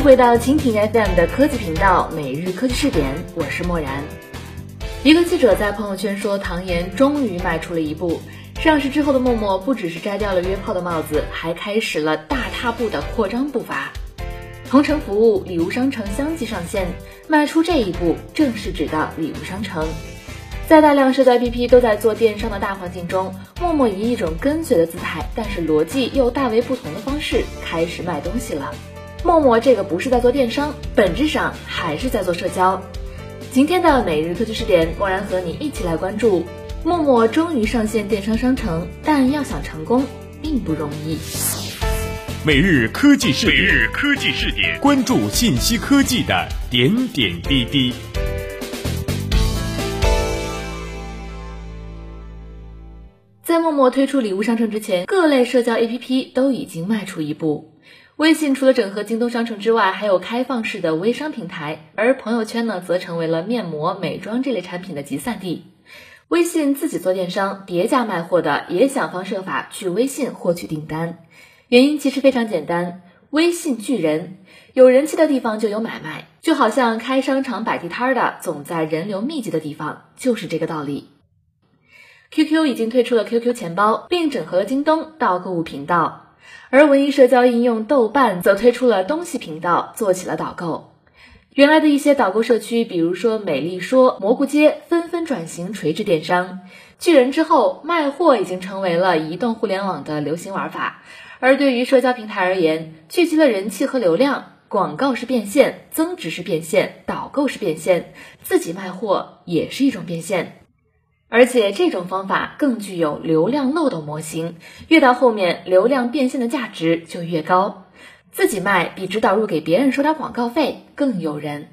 迎回到蜻蜓 FM 的科技频道，每日科技视点，我是默然。一个记者在朋友圈说，唐岩终于迈出了一步。上市之后的陌陌不只是摘掉了约炮的帽子，还开始了大踏步的扩张步伐。同城服务、礼物商城相继上线，迈出这一步，正是指的礼物商城。在大量社交 APP 都在做电商的大环境中，陌陌以一种跟随的姿态，但是逻辑又大为不同的方式开始卖东西了。陌陌这个不是在做电商，本质上还是在做社交。今天的每日科技视点，默然和你一起来关注：陌陌终于上线电商商城，但要想成功并不容易。每日科技视点，每日科技视点，关注信息科技的点点滴滴。在陌陌推出礼物商城之前，各类社交 APP 都已经迈出一步。微信除了整合京东商城之外，还有开放式的微商平台，而朋友圈呢，则成为了面膜、美妆这类产品的集散地。微信自己做电商，别家卖货的也想方设法去微信获取订单。原因其实非常简单，微信聚人，有人气的地方就有买卖，就好像开商场摆地摊的总在人流密集的地方，就是这个道理。QQ 已经推出了 QQ 钱包，并整合了京东到购物频道。而文艺社交应用豆瓣则推出了东西频道，做起了导购。原来的一些导购社区，比如说美丽说、蘑菇街，纷纷转型垂直电商。巨人之后，卖货已经成为了移动互联网的流行玩法。而对于社交平台而言，聚集了人气和流量，广告是变现，增值是变现，导购是变现，自己卖货也是一种变现。而且这种方法更具有流量漏斗模型，越到后面流量变现的价值就越高。自己卖比只导入给别人收点广告费更诱人。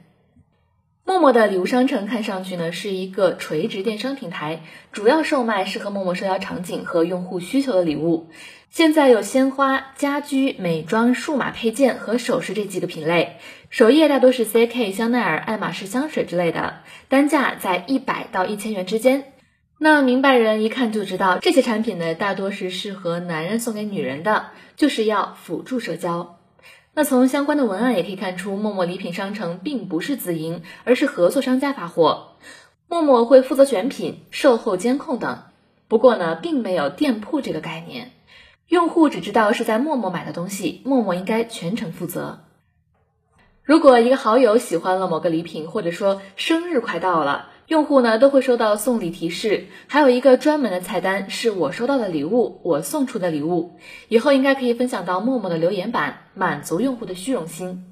陌陌的礼物商城看上去呢是一个垂直电商平台，主要售卖适合陌陌社交场景和用户需求的礼物。现在有鲜花、家居、美妆、数码配件和首饰这几个品类，首页大多是 CK、香奈儿、爱马仕香水之类的，单价在一百到一千元之间。那明白人一看就知道，这些产品呢，大多是适合男人送给女人的，就是要辅助社交。那从相关的文案也可以看出，陌陌礼品商城并不是自营，而是合作商家发货，陌陌会负责选品、售后监控等。不过呢，并没有店铺这个概念，用户只知道是在陌陌买的东西，陌陌应该全程负责。如果一个好友喜欢了某个礼品，或者说生日快到了。用户呢都会收到送礼提示，还有一个专门的菜单是我收到的礼物，我送出的礼物，以后应该可以分享到陌陌的留言板，满足用户的虚荣心。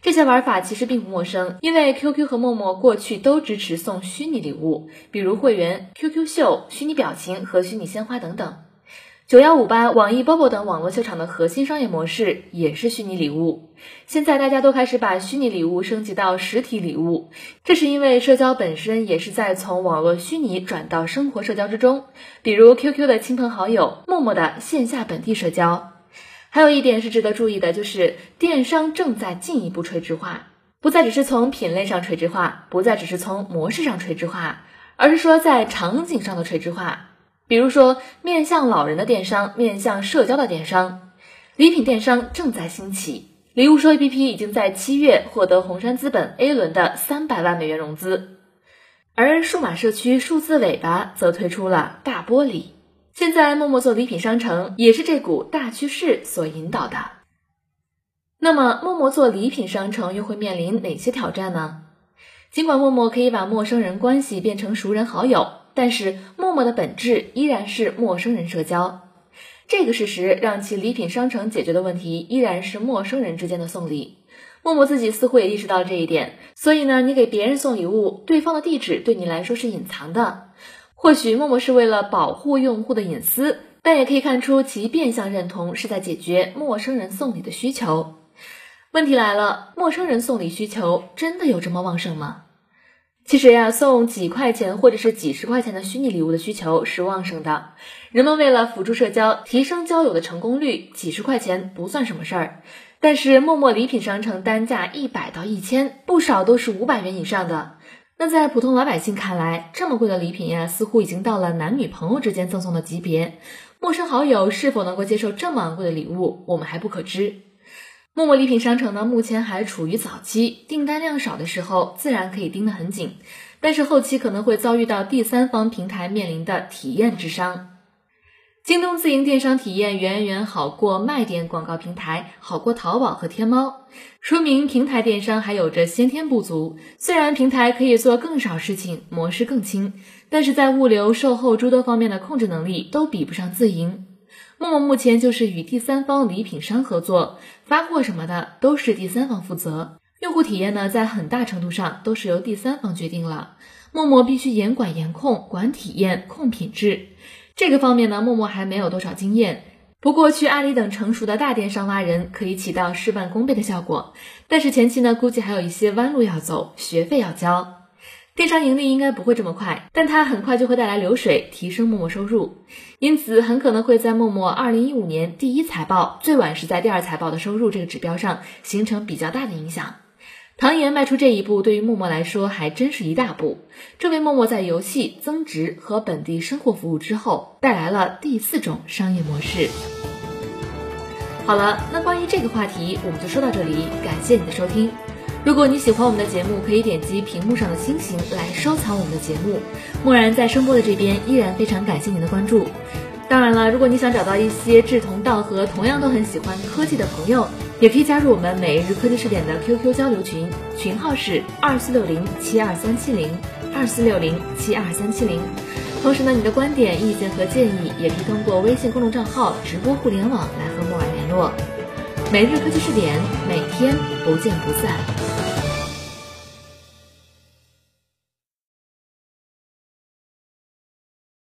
这些玩法其实并不陌生，因为 QQ 和陌陌过去都支持送虚拟礼物，比如会员、QQ 秀、虚拟表情和虚拟鲜花等等。九幺五八、网易 Bobo 等网络秀场的核心商业模式也是虚拟礼物。现在大家都开始把虚拟礼物升级到实体礼物，这是因为社交本身也是在从网络虚拟转到生活社交之中。比如 QQ 的亲朋好友，陌陌的线下本地社交。还有一点是值得注意的，就是电商正在进一步垂直化，不再只是从品类上垂直化，不再只是从模式上垂直化，而是说在场景上的垂直化。比如说，面向老人的电商，面向社交的电商，礼品电商正在兴起。礼物说 APP 已经在七月获得红杉资本 A 轮的三百万美元融资，而数码社区数字尾巴则推出了大玻璃。现在陌陌做礼品商城，也是这股大趋势所引导的。那么，陌陌做礼品商城又会面临哪些挑战呢？尽管陌陌可以把陌生人关系变成熟人好友。但是，陌陌的本质依然是陌生人社交，这个事实让其礼品商城解决的问题依然是陌生人之间的送礼。陌陌自己似乎也意识到这一点，所以呢，你给别人送礼物，对方的地址对你来说是隐藏的。或许陌陌是为了保护用户的隐私，但也可以看出其变相认同是在解决陌生人送礼的需求。问题来了，陌生人送礼需求真的有这么旺盛吗？其实呀，送几块钱或者是几十块钱的虚拟礼物的需求是旺盛的。人们为了辅助社交、提升交友的成功率，几十块钱不算什么事儿。但是陌陌礼品商城单价一百到一千，不少都是五百元以上的。那在普通老百姓看来，这么贵的礼品呀，似乎已经到了男女朋友之间赠送的级别。陌生好友是否能够接受这么昂贵的礼物，我们还不可知。陌陌礼品商城呢，目前还处于早期，订单量少的时候，自然可以盯得很紧，但是后期可能会遭遇到第三方平台面临的体验之伤。京东自营电商体验远远好过卖点广告平台，好过淘宝和天猫，说明平台电商还有着先天不足。虽然平台可以做更少事情，模式更轻，但是在物流、售后诸多方面的控制能力都比不上自营。陌陌目前就是与第三方礼品商合作，发货什么的都是第三方负责，用户体验呢，在很大程度上都是由第三方决定了。陌陌必须严管严控，管体验，控品质。这个方面呢，陌陌还没有多少经验。不过去阿里等成熟的大电商挖人，可以起到事半功倍的效果。但是前期呢，估计还有一些弯路要走，学费要交。电商盈利应该不会这么快，但它很快就会带来流水，提升陌陌收入，因此很可能会在陌陌二零一五年第一财报，最晚是在第二财报的收入这个指标上形成比较大的影响。唐岩迈出这一步，对于陌陌来说还真是一大步，这为陌陌在游戏增值和本地生活服务之后带来了第四种商业模式。好了，那关于这个话题我们就说到这里，感谢你的收听。如果你喜欢我们的节目，可以点击屏幕上的星星来收藏我们的节目。默然在声波的这边依然非常感谢您的关注。当然了，如果你想找到一些志同道合、同样都很喜欢科技的朋友，也可以加入我们每日科技试点的 QQ 交流群，群号是二四六零七二三七零二四六零七二三七零。同时呢，你的观点、意见和建议也可以通过微信公众账号“直播互联网”来和默然联络。每日科技试点，每天不见不散。